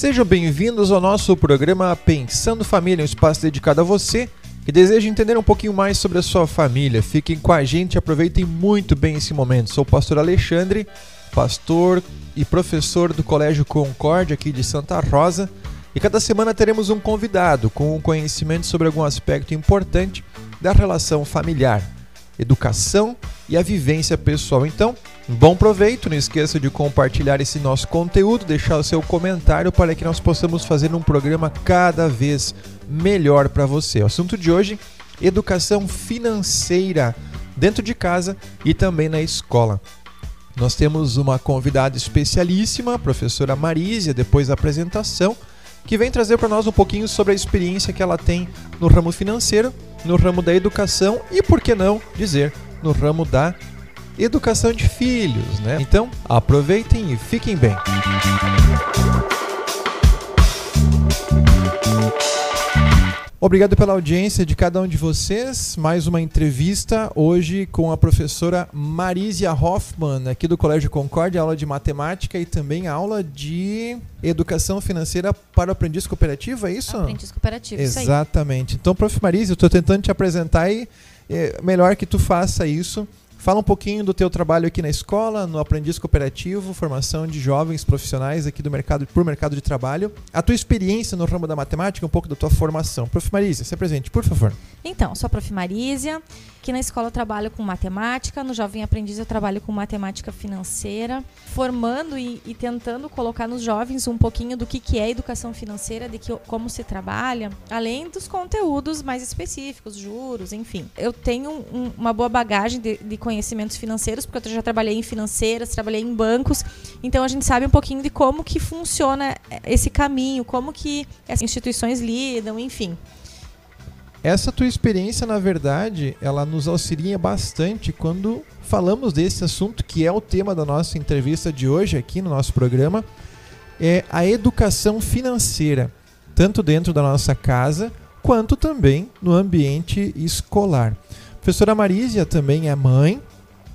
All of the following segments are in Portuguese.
Sejam bem-vindos ao nosso programa Pensando Família, um espaço dedicado a você que deseja entender um pouquinho mais sobre a sua família. Fiquem com a gente, aproveitem muito bem esse momento. Sou o pastor Alexandre, pastor e professor do Colégio Concórdia aqui de Santa Rosa. E cada semana teremos um convidado com um conhecimento sobre algum aspecto importante da relação familiar, educação e a vivência pessoal. Então, bom proveito, não esqueça de compartilhar esse nosso conteúdo, deixar o seu comentário para que nós possamos fazer um programa cada vez melhor para você. O assunto de hoje: educação financeira dentro de casa e também na escola. Nós temos uma convidada especialíssima, a professora Marísia, depois da apresentação, que vem trazer para nós um pouquinho sobre a experiência que ela tem no ramo financeiro, no ramo da educação e, por que não dizer, no ramo da educação de filhos, né? Então, aproveitem e fiquem bem. Obrigado pela audiência de cada um de vocês. Mais uma entrevista hoje com a professora Marisia Hoffman, aqui do Colégio Concórdia, aula de matemática e também aula de educação financeira para o aprendiz cooperativo, é isso? Aprendiz cooperativo, Exatamente. Então, prof. Marisia, eu estou tentando te apresentar e é melhor que tu faça isso Fala um pouquinho do teu trabalho aqui na escola, no Aprendiz Cooperativo, formação de jovens profissionais aqui do mercado por mercado de trabalho. A tua experiência no ramo da matemática, um pouco da tua formação. Prof. Marísia, se apresente, por favor. Então, sou a Prof. Marísia. Aqui na escola eu trabalho com matemática, no Jovem Aprendiz eu trabalho com matemática financeira, formando e, e tentando colocar nos jovens um pouquinho do que, que é educação financeira, de que, como se trabalha, além dos conteúdos mais específicos, juros, enfim. Eu tenho um, uma boa bagagem de, de conhecimentos financeiros, porque eu já trabalhei em financeiras, trabalhei em bancos, então a gente sabe um pouquinho de como que funciona esse caminho, como que as instituições lidam, enfim. Essa tua experiência, na verdade, ela nos auxilia bastante quando falamos desse assunto que é o tema da nossa entrevista de hoje aqui no nosso programa, é a educação financeira, tanto dentro da nossa casa quanto também no ambiente escolar. Professora Marísia também é mãe,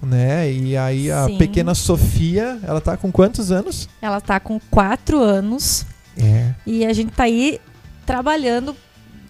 né? E aí a Sim. pequena Sofia, ela tá com quantos anos? Ela tá com quatro anos. É. E a gente tá aí trabalhando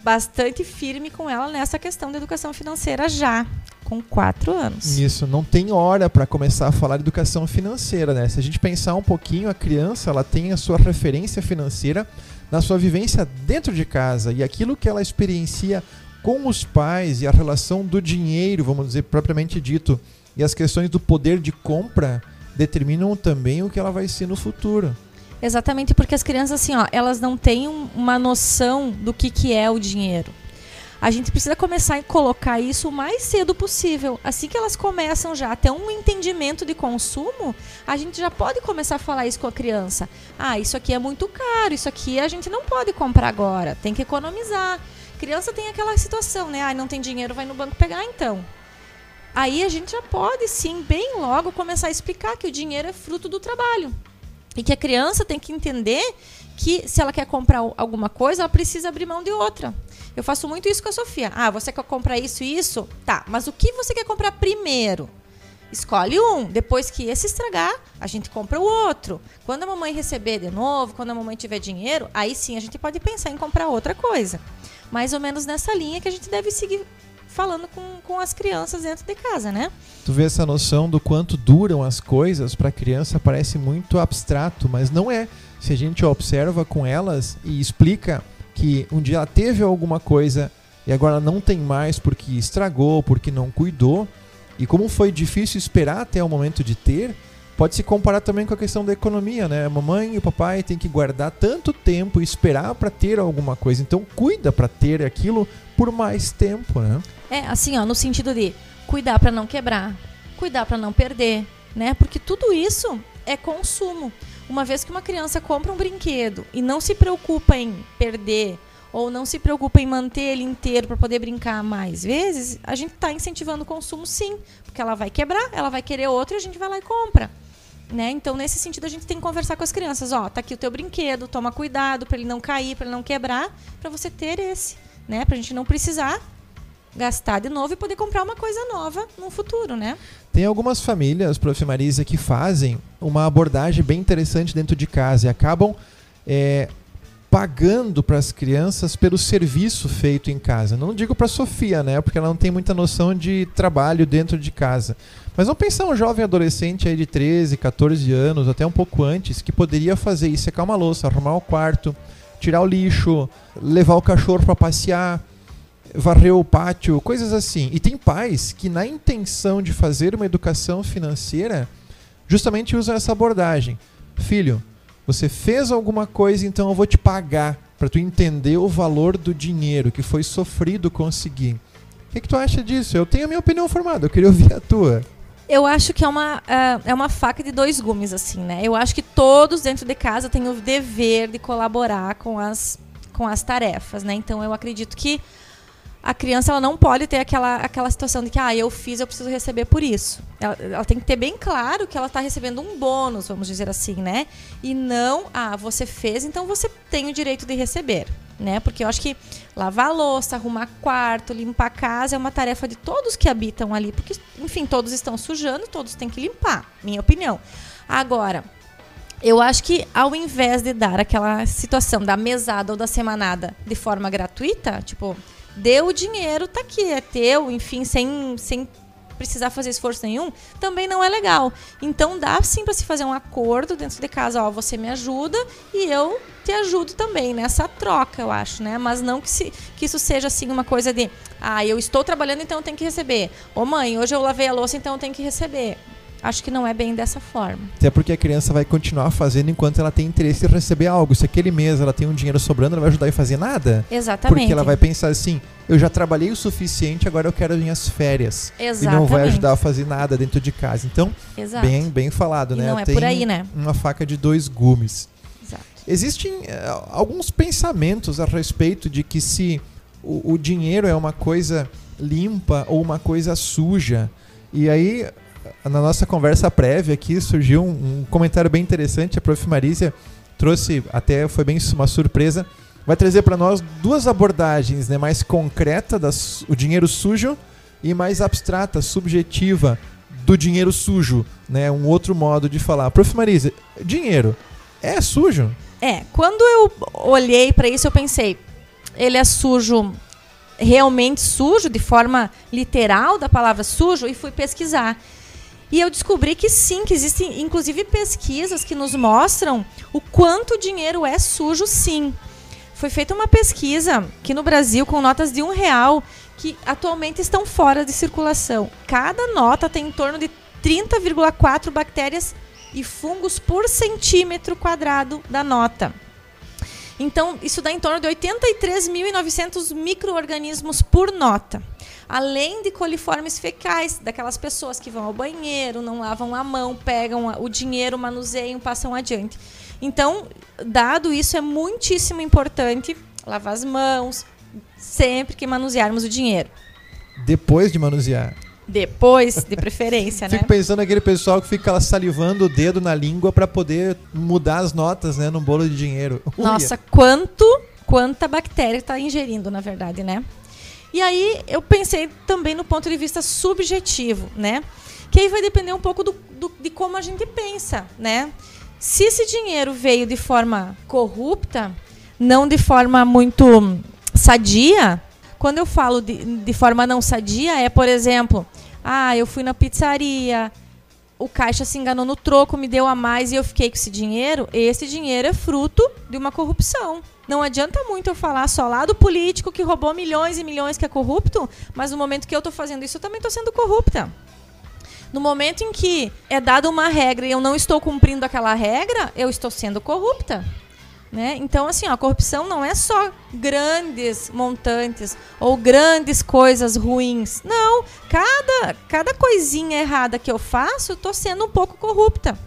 bastante firme com ela nessa questão da educação financeira já, com quatro anos. Isso, não tem hora para começar a falar de educação financeira, né? Se a gente pensar um pouquinho, a criança ela tem a sua referência financeira na sua vivência dentro de casa e aquilo que ela experiencia com os pais e a relação do dinheiro, vamos dizer propriamente dito, e as questões do poder de compra determinam também o que ela vai ser no futuro. Exatamente porque as crianças, assim, ó, elas não têm uma noção do que, que é o dinheiro. A gente precisa começar a colocar isso o mais cedo possível. Assim que elas começam já a ter um entendimento de consumo, a gente já pode começar a falar isso com a criança. Ah, isso aqui é muito caro, isso aqui a gente não pode comprar agora, tem que economizar. Criança tem aquela situação, né? Ah, não tem dinheiro, vai no banco pegar então. Aí a gente já pode sim, bem logo, começar a explicar que o dinheiro é fruto do trabalho. E que a criança tem que entender que se ela quer comprar alguma coisa, ela precisa abrir mão de outra. Eu faço muito isso com a Sofia. Ah, você quer comprar isso e isso? Tá, mas o que você quer comprar primeiro? Escolhe um. Depois que esse estragar, a gente compra o outro. Quando a mamãe receber de novo, quando a mamãe tiver dinheiro, aí sim a gente pode pensar em comprar outra coisa. Mais ou menos nessa linha que a gente deve seguir falando com, com as crianças dentro de casa, né? Tu vê essa noção do quanto duram as coisas para a criança parece muito abstrato, mas não é. Se a gente observa com elas e explica que um dia ela teve alguma coisa e agora não tem mais porque estragou, porque não cuidou, e como foi difícil esperar até o momento de ter, pode se comparar também com a questão da economia, né? A mamãe e o papai têm que guardar tanto tempo e esperar para ter alguma coisa. Então cuida para ter aquilo por mais tempo, né? É, assim, ó, no sentido de cuidar para não quebrar, cuidar para não perder, né? Porque tudo isso é consumo. Uma vez que uma criança compra um brinquedo e não se preocupa em perder ou não se preocupa em manter ele inteiro para poder brincar mais vezes, a gente está incentivando o consumo sim, porque ela vai quebrar, ela vai querer outro e a gente vai lá e compra. Né? Então, nesse sentido, a gente tem que conversar com as crianças. Ó, tá aqui o teu brinquedo, toma cuidado para ele não cair, para ele não quebrar, para você ter esse, né? Para a gente não precisar gastar de novo e poder comprar uma coisa nova no futuro, né? Tem algumas famílias, prof. Marisa, que fazem uma abordagem bem interessante dentro de casa e acabam é, pagando para as crianças pelo serviço feito em casa. Não digo para Sofia, né, porque ela não tem muita noção de trabalho dentro de casa. Mas vamos pensar um jovem adolescente aí de 13, 14 anos, até um pouco antes, que poderia fazer isso, secar uma louça, arrumar o quarto, tirar o lixo, levar o cachorro para passear, varrer o pátio, coisas assim. E tem pais que na intenção de fazer uma educação financeira, justamente usam essa abordagem. Filho, você fez alguma coisa, então eu vou te pagar para tu entender o valor do dinheiro que foi sofrido conseguir. O que, que tu acha disso? Eu tenho a minha opinião formada, eu queria ouvir a tua. Eu acho que é uma, uh, é uma faca de dois gumes, assim, né? Eu acho que todos dentro de casa têm o dever de colaborar com as, com as tarefas, né? Então eu acredito que a criança ela não pode ter aquela, aquela situação de que ah, eu fiz, eu preciso receber por isso. Ela, ela tem que ter bem claro que ela está recebendo um bônus, vamos dizer assim, né? E não, ah, você fez, então você tem o direito de receber, né? Porque eu acho que lavar louça, arrumar quarto, limpar a casa é uma tarefa de todos que habitam ali, porque, enfim, todos estão sujando, todos têm que limpar, minha opinião. Agora, eu acho que ao invés de dar aquela situação da mesada ou da semanada de forma gratuita, tipo, deu o dinheiro, tá aqui, é teu, enfim, sem, sem precisar fazer esforço nenhum, também não é legal. Então dá sim para se fazer um acordo dentro de casa, ó, você me ajuda e eu te ajudo também nessa troca, eu acho, né? Mas não que, se, que isso seja assim uma coisa de, ah, eu estou trabalhando, então eu tenho que receber. Ô mãe, hoje eu lavei a louça, então eu tenho que receber acho que não é bem dessa forma. Até porque a criança vai continuar fazendo enquanto ela tem interesse em receber algo. Se aquele mês ela tem um dinheiro sobrando, ela vai ajudar a fazer nada. Exatamente. Porque ela vai pensar assim: eu já trabalhei o suficiente, agora eu quero as minhas férias. Exatamente. E não vai ajudar a fazer nada dentro de casa. Então, Exato. bem, bem falado, e né? Não é tem por aí, né? Uma faca de dois gumes. Exato. Existem uh, alguns pensamentos a respeito de que se o, o dinheiro é uma coisa limpa ou uma coisa suja. E aí na nossa conversa prévia aqui surgiu um, um comentário bem interessante. A prof. Marícia trouxe, até foi bem uma surpresa, vai trazer para nós duas abordagens, né, mais concreta das o dinheiro sujo e mais abstrata, subjetiva do dinheiro sujo, né, um outro modo de falar. Prof. Marisa, dinheiro é sujo? É, quando eu olhei para isso eu pensei, ele é sujo realmente sujo de forma literal da palavra sujo e fui pesquisar. E eu descobri que sim, que existem inclusive pesquisas que nos mostram o quanto dinheiro é sujo, sim. Foi feita uma pesquisa que no Brasil, com notas de um real, que atualmente estão fora de circulação. Cada nota tem em torno de 30,4 bactérias e fungos por centímetro quadrado da nota. Então, isso dá em torno de 83.900 micro-organismos por nota além de coliformes fecais, daquelas pessoas que vão ao banheiro, não lavam a mão, pegam o dinheiro, manuseiam, passam adiante. Então, dado isso, é muitíssimo importante lavar as mãos sempre que manusearmos o dinheiro. Depois de manusear. Depois, de preferência, né? Fico pensando naquele pessoal que fica salivando o dedo na língua para poder mudar as notas, né, num bolo de dinheiro. Nossa, quanto, quanta bactéria está ingerindo, na verdade, né? E aí eu pensei também no ponto de vista subjetivo, né? Que aí vai depender um pouco do, do, de como a gente pensa, né? Se esse dinheiro veio de forma corrupta, não de forma muito sadia, quando eu falo de, de forma não sadia, é, por exemplo, ah, eu fui na pizzaria, o caixa se enganou no troco, me deu a mais e eu fiquei com esse dinheiro, esse dinheiro é fruto de uma corrupção. Não adianta muito eu falar só lá do político que roubou milhões e milhões que é corrupto, mas no momento que eu estou fazendo isso, eu também estou sendo corrupta. No momento em que é dada uma regra e eu não estou cumprindo aquela regra, eu estou sendo corrupta. Né? Então, assim, ó, a corrupção não é só grandes montantes ou grandes coisas ruins. Não, cada, cada coisinha errada que eu faço, eu estou sendo um pouco corrupta.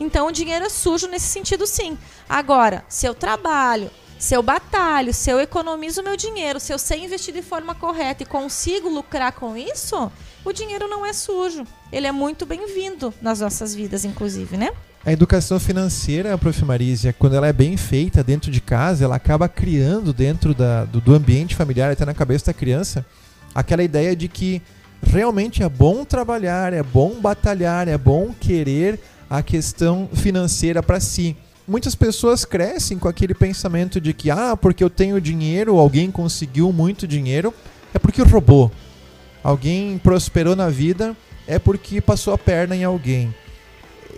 Então, o dinheiro é sujo nesse sentido, sim. Agora, se eu trabalho, se eu batalho, se eu economizo meu dinheiro, se eu sei investir de forma correta e consigo lucrar com isso, o dinheiro não é sujo. Ele é muito bem-vindo nas nossas vidas, inclusive, né? A educação financeira, prof. Marísia, quando ela é bem feita dentro de casa, ela acaba criando dentro da, do, do ambiente familiar, até na cabeça da criança, aquela ideia de que realmente é bom trabalhar, é bom batalhar, é bom querer a questão financeira para si. Muitas pessoas crescem com aquele pensamento de que, ah, porque eu tenho dinheiro, alguém conseguiu muito dinheiro, é porque roubou. Alguém prosperou na vida, é porque passou a perna em alguém.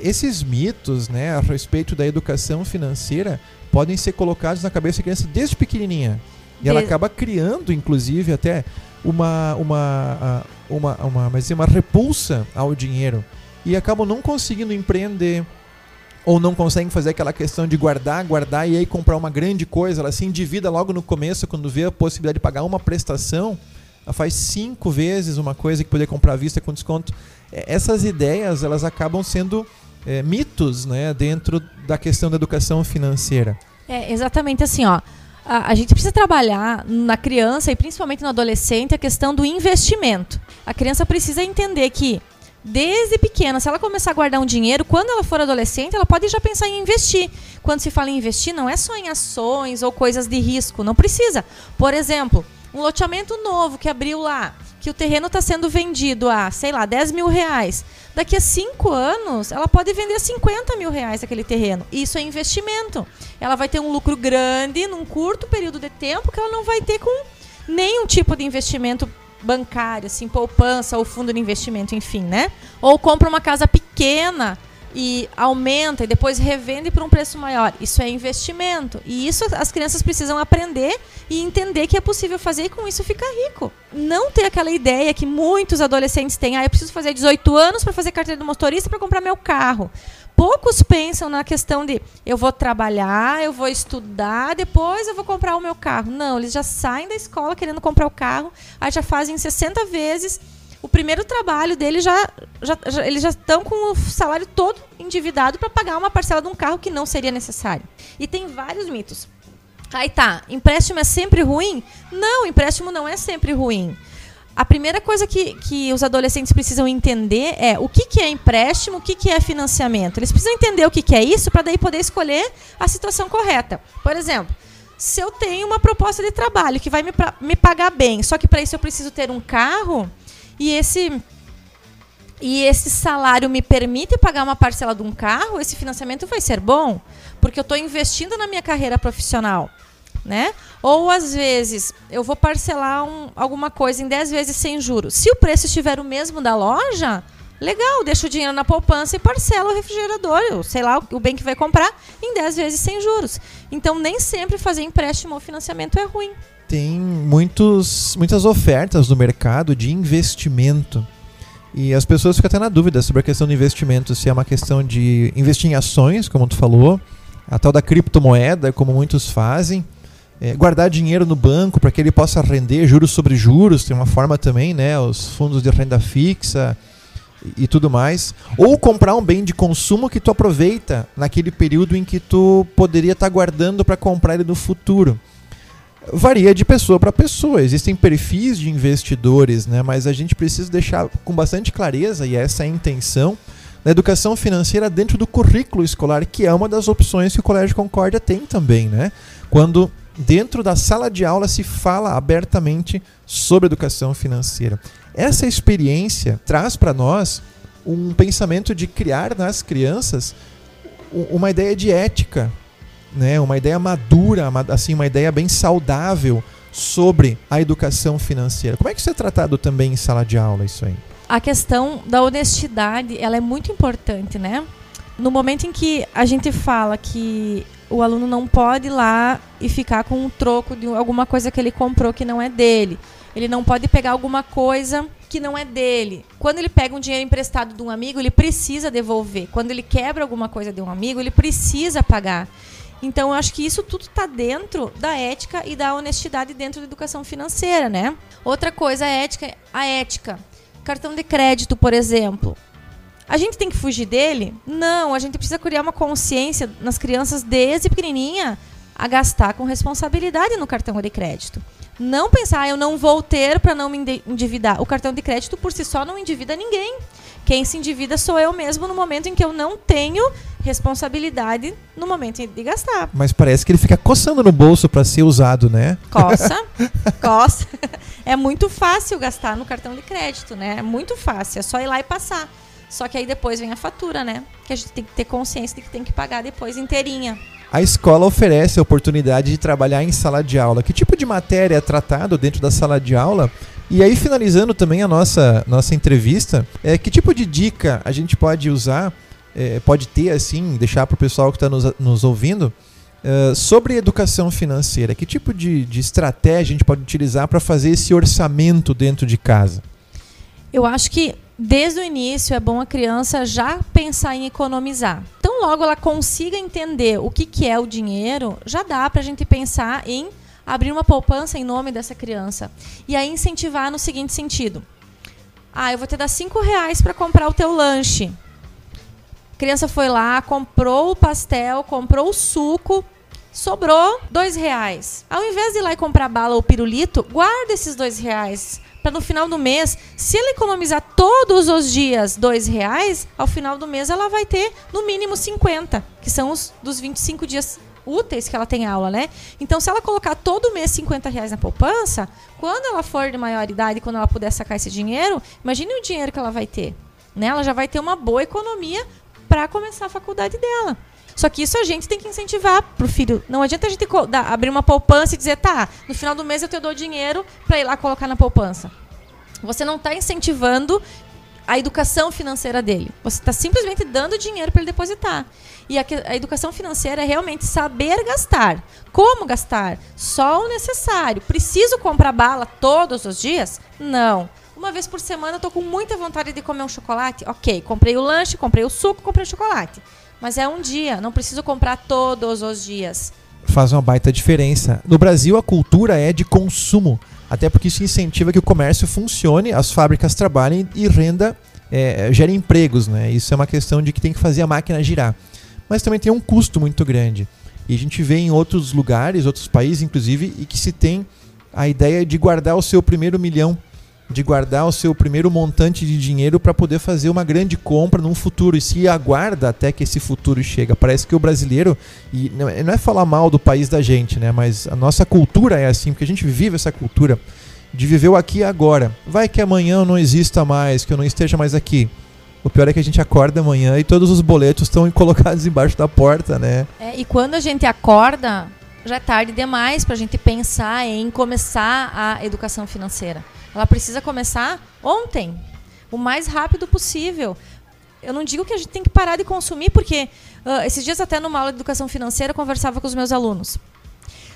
Esses mitos, né, a respeito da educação financeira, podem ser colocados na cabeça da criança desde pequenininha. E ela acaba criando, inclusive, até uma, uma, uma, uma, mas uma repulsa ao dinheiro. E acabam não conseguindo empreender, ou não conseguem fazer aquela questão de guardar, guardar e aí comprar uma grande coisa. Ela se endivida logo no começo, quando vê a possibilidade de pagar uma prestação, ela faz cinco vezes uma coisa que poder comprar à vista com desconto. Essas ideias elas acabam sendo é, mitos né, dentro da questão da educação financeira. É exatamente assim, ó. A, a, gente precisa trabalhar na criança e principalmente no adolescente a questão do investimento. A criança precisa entender que desde pequena, se ela começar a guardar um dinheiro, quando ela for adolescente, ela pode já pensar em investir. Quando se fala em investir, não é só em ações ou coisas de risco, não precisa. Por exemplo, um loteamento novo que abriu lá, que o terreno está sendo vendido a, sei lá, 10 mil reais. Daqui a cinco anos, ela pode vender a 50 mil reais aquele terreno. Isso é investimento. Ela vai ter um lucro grande num curto período de tempo que ela não vai ter com nenhum tipo de investimento bancário, assim, poupança ou fundo de investimento, enfim, né? Ou compra uma casa pequena e aumenta e depois revende por um preço maior. Isso é investimento. E isso as crianças precisam aprender e entender que é possível fazer e com isso ficar rico. Não ter aquela ideia que muitos adolescentes têm, ah, eu preciso fazer 18 anos para fazer carteira de motorista para comprar meu carro. Poucos pensam na questão de eu vou trabalhar, eu vou estudar, depois eu vou comprar o meu carro. Não, eles já saem da escola querendo comprar o carro, aí já fazem 60 vezes o primeiro trabalho dele já, já, já eles já estão com o salário todo endividado para pagar uma parcela de um carro que não seria necessário. E tem vários mitos. Aí tá, empréstimo é sempre ruim? Não, empréstimo não é sempre ruim. A primeira coisa que, que os adolescentes precisam entender é o que, que é empréstimo, o que, que é financiamento. Eles precisam entender o que, que é isso para daí poder escolher a situação correta. Por exemplo, se eu tenho uma proposta de trabalho que vai me, me pagar bem, só que para isso eu preciso ter um carro, e esse e esse salário me permite pagar uma parcela de um carro, esse financiamento vai ser bom, porque eu estou investindo na minha carreira profissional. Né? Ou às vezes eu vou parcelar um, alguma coisa em 10 vezes sem juros. Se o preço estiver o mesmo da loja, legal, deixa o dinheiro na poupança e parcela o refrigerador, ou sei lá, o bem que vai comprar, em 10 vezes sem juros. Então nem sempre fazer empréstimo ou financiamento é ruim tem muitos, muitas ofertas no mercado de investimento. E as pessoas ficam até na dúvida sobre a questão do investimento, se é uma questão de investir em ações, como tu falou, a tal da criptomoeda, como muitos fazem, é, guardar dinheiro no banco para que ele possa render juros sobre juros, tem uma forma também, né, os fundos de renda fixa e, tudo mais, ou comprar um bem de consumo que tu aproveita naquele período em que tu poderia estar tá guardando para comprar ele no futuro varia de pessoa para pessoa. Existem perfis de investidores, né? mas a gente precisa deixar com bastante clareza, e essa é a intenção, da educação financeira dentro do currículo escolar, que é uma das opções que o Colégio Concórdia tem também. Né? Quando dentro da sala de aula se fala abertamente sobre educação financeira. Essa experiência traz para nós um pensamento de criar nas crianças uma ideia de ética né, uma ideia madura, assim, uma ideia bem saudável sobre a educação financeira. Como é que isso é tratado também em sala de aula isso aí? A questão da honestidade, ela é muito importante, né? No momento em que a gente fala que o aluno não pode ir lá e ficar com um troco de alguma coisa que ele comprou que não é dele. Ele não pode pegar alguma coisa que não é dele. Quando ele pega um dinheiro emprestado de um amigo, ele precisa devolver. Quando ele quebra alguma coisa de um amigo, ele precisa pagar. Então, eu acho que isso tudo está dentro da ética e da honestidade dentro da educação financeira, né? Outra coisa, a ética, a ética. Cartão de crédito, por exemplo. A gente tem que fugir dele? Não, a gente precisa criar uma consciência nas crianças desde pequenininha a gastar com responsabilidade no cartão de crédito. Não pensar, ah, eu não vou ter para não me endividar. O cartão de crédito por si só não endivida ninguém. Quem se endivida sou eu mesmo no momento em que eu não tenho responsabilidade no momento de gastar. Mas parece que ele fica coçando no bolso para ser usado, né? Coça, coça. É muito fácil gastar no cartão de crédito, né? É muito fácil, é só ir lá e passar. Só que aí depois vem a fatura, né? Que a gente tem que ter consciência de que tem que pagar depois inteirinha. A escola oferece a oportunidade de trabalhar em sala de aula. Que tipo de matéria é tratado dentro da sala de aula? E aí, finalizando também a nossa, nossa entrevista, é, que tipo de dica a gente pode usar, é, pode ter, assim, deixar para o pessoal que está nos, nos ouvindo, é, sobre educação financeira? Que tipo de, de estratégia a gente pode utilizar para fazer esse orçamento dentro de casa? Eu acho que desde o início é bom a criança já pensar em economizar. Então, logo ela consiga entender o que, que é o dinheiro, já dá para a gente pensar em abrir uma poupança em nome dessa criança. E aí incentivar no seguinte sentido. Ah, eu vou te dar cinco reais para comprar o teu lanche. A criança foi lá, comprou o pastel, comprou o suco, sobrou dois reais. Ao invés de ir lá e comprar bala ou pirulito, guarda esses dois reais para no final do mês, se ela economizar todos os dias dois reais, ao final do mês ela vai ter no mínimo 50, que são os dos 25 dias úteis que ela tem aula, né? Então, se ela colocar todo mês 50 reais na poupança, quando ela for de maior idade, quando ela puder sacar esse dinheiro, imagine o dinheiro que ela vai ter. Né? Ela já vai ter uma boa economia para começar a faculdade dela. Só que isso a gente tem que incentivar pro filho. Não adianta a gente abrir uma poupança e dizer, tá, no final do mês eu te dou dinheiro para ir lá colocar na poupança. Você não está incentivando a educação financeira dele. Você está simplesmente dando dinheiro para ele depositar. E a, a, educação financeira é realmente saber gastar. Como gastar? Só o necessário. Preciso comprar bala todos os dias? Não. Uma vez por semana eu tô com muita vontade de comer um chocolate? Ok, comprei o lanche, comprei o suco, comprei o chocolate. Mas é um dia, não preciso comprar todos os dias. Faz uma baita diferença. No Brasil, a cultura é de consumo. Até porque isso incentiva que o comércio funcione, as fábricas trabalhem e renda é, gere empregos. Né? Isso é uma questão de que tem que fazer a máquina girar. Mas também tem um custo muito grande. E a gente vê em outros lugares, outros países, inclusive, e que se tem a ideia de guardar o seu primeiro milhão de guardar o seu primeiro montante de dinheiro para poder fazer uma grande compra num futuro e se aguarda até que esse futuro chega. Parece que o brasileiro, e não é falar mal do país da gente, né, mas a nossa cultura é assim, porque a gente vive essa cultura de viver o aqui e agora. Vai que amanhã não exista mais, que eu não esteja mais aqui. O pior é que a gente acorda amanhã e todos os boletos estão colocados embaixo da porta, né? É, e quando a gente acorda, já é tarde demais para a gente pensar em começar a educação financeira. Ela precisa começar ontem, o mais rápido possível. Eu não digo que a gente tem que parar de consumir, porque uh, esses dias até numa aula de educação financeira eu conversava com os meus alunos.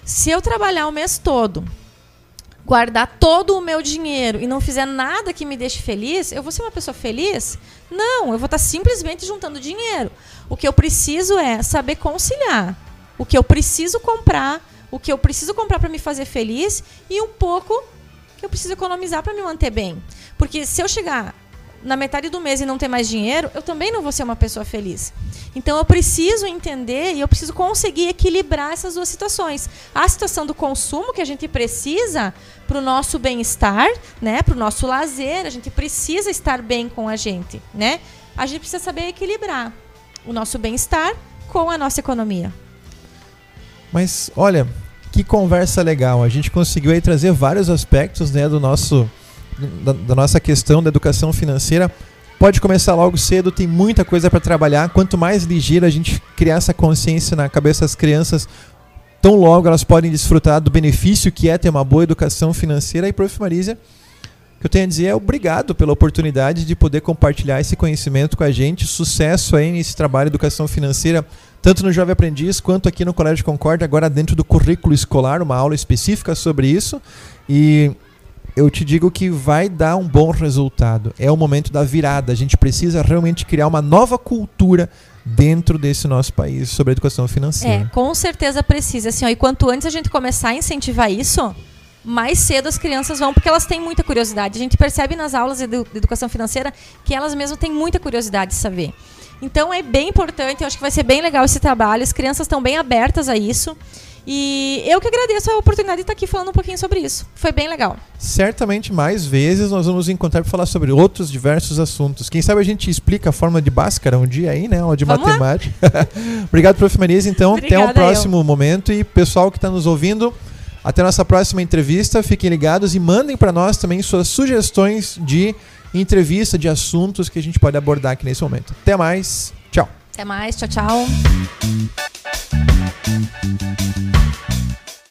Se eu trabalhar o mês todo, guardar todo o meu dinheiro e não fizer nada que me deixe feliz, eu vou ser uma pessoa feliz? Não, eu vou estar simplesmente juntando dinheiro. O que eu preciso é saber conciliar o que eu preciso comprar, o que eu preciso comprar para me fazer feliz e um pouco eu preciso economizar para me manter bem. Porque se eu chegar na metade do mês e não ter mais dinheiro, eu também não vou ser uma pessoa feliz. Então eu preciso entender e eu preciso conseguir equilibrar essas duas situações. A situação do consumo que a gente precisa para o nosso bem-estar, né, para o nosso lazer, a gente precisa estar bem com a gente, né? A gente precisa saber equilibrar o nosso bem-estar com a nossa economia. Mas olha, que conversa legal. A gente conseguiu aí trazer vários aspectos né, do nosso, da, da nossa questão da educação financeira. Pode começar logo cedo, tem muita coisa para trabalhar. Quanto mais ligeiro a gente criar essa consciência na cabeça das crianças, tão logo elas podem desfrutar do benefício que é ter uma boa educação financeira. E, Prof. Marisa, que eu tenho a dizer é obrigado pela oportunidade de poder compartilhar esse conhecimento com a gente. Sucesso aí nesse trabalho de educação financeira tanto no Jovem Aprendiz quanto aqui no Colégio Concórdia, agora dentro do currículo escolar, uma aula específica sobre isso. E eu te digo que vai dar um bom resultado. É o momento da virada. A gente precisa realmente criar uma nova cultura dentro desse nosso país sobre educação financeira. É, com certeza precisa. Assim, ó, e quanto antes a gente começar a incentivar isso, mais cedo as crianças vão, porque elas têm muita curiosidade. A gente percebe nas aulas de educação financeira que elas mesmas têm muita curiosidade de saber. Então é bem importante, eu acho que vai ser bem legal esse trabalho. As crianças estão bem abertas a isso. E eu que agradeço a oportunidade de estar aqui falando um pouquinho sobre isso. Foi bem legal. Certamente mais vezes nós vamos encontrar para falar sobre outros diversos assuntos. Quem sabe a gente explica a forma de Bhaskara um dia aí, né? Ou de vamos matemática. Obrigado, prof. Marisa. Então, Obrigada, até um próximo eu. momento. E pessoal que está nos ouvindo, até nossa próxima entrevista. Fiquem ligados e mandem para nós também suas sugestões de entrevista, de assuntos que a gente pode abordar aqui nesse momento. Até mais. Tchau. Até mais. Tchau, tchau.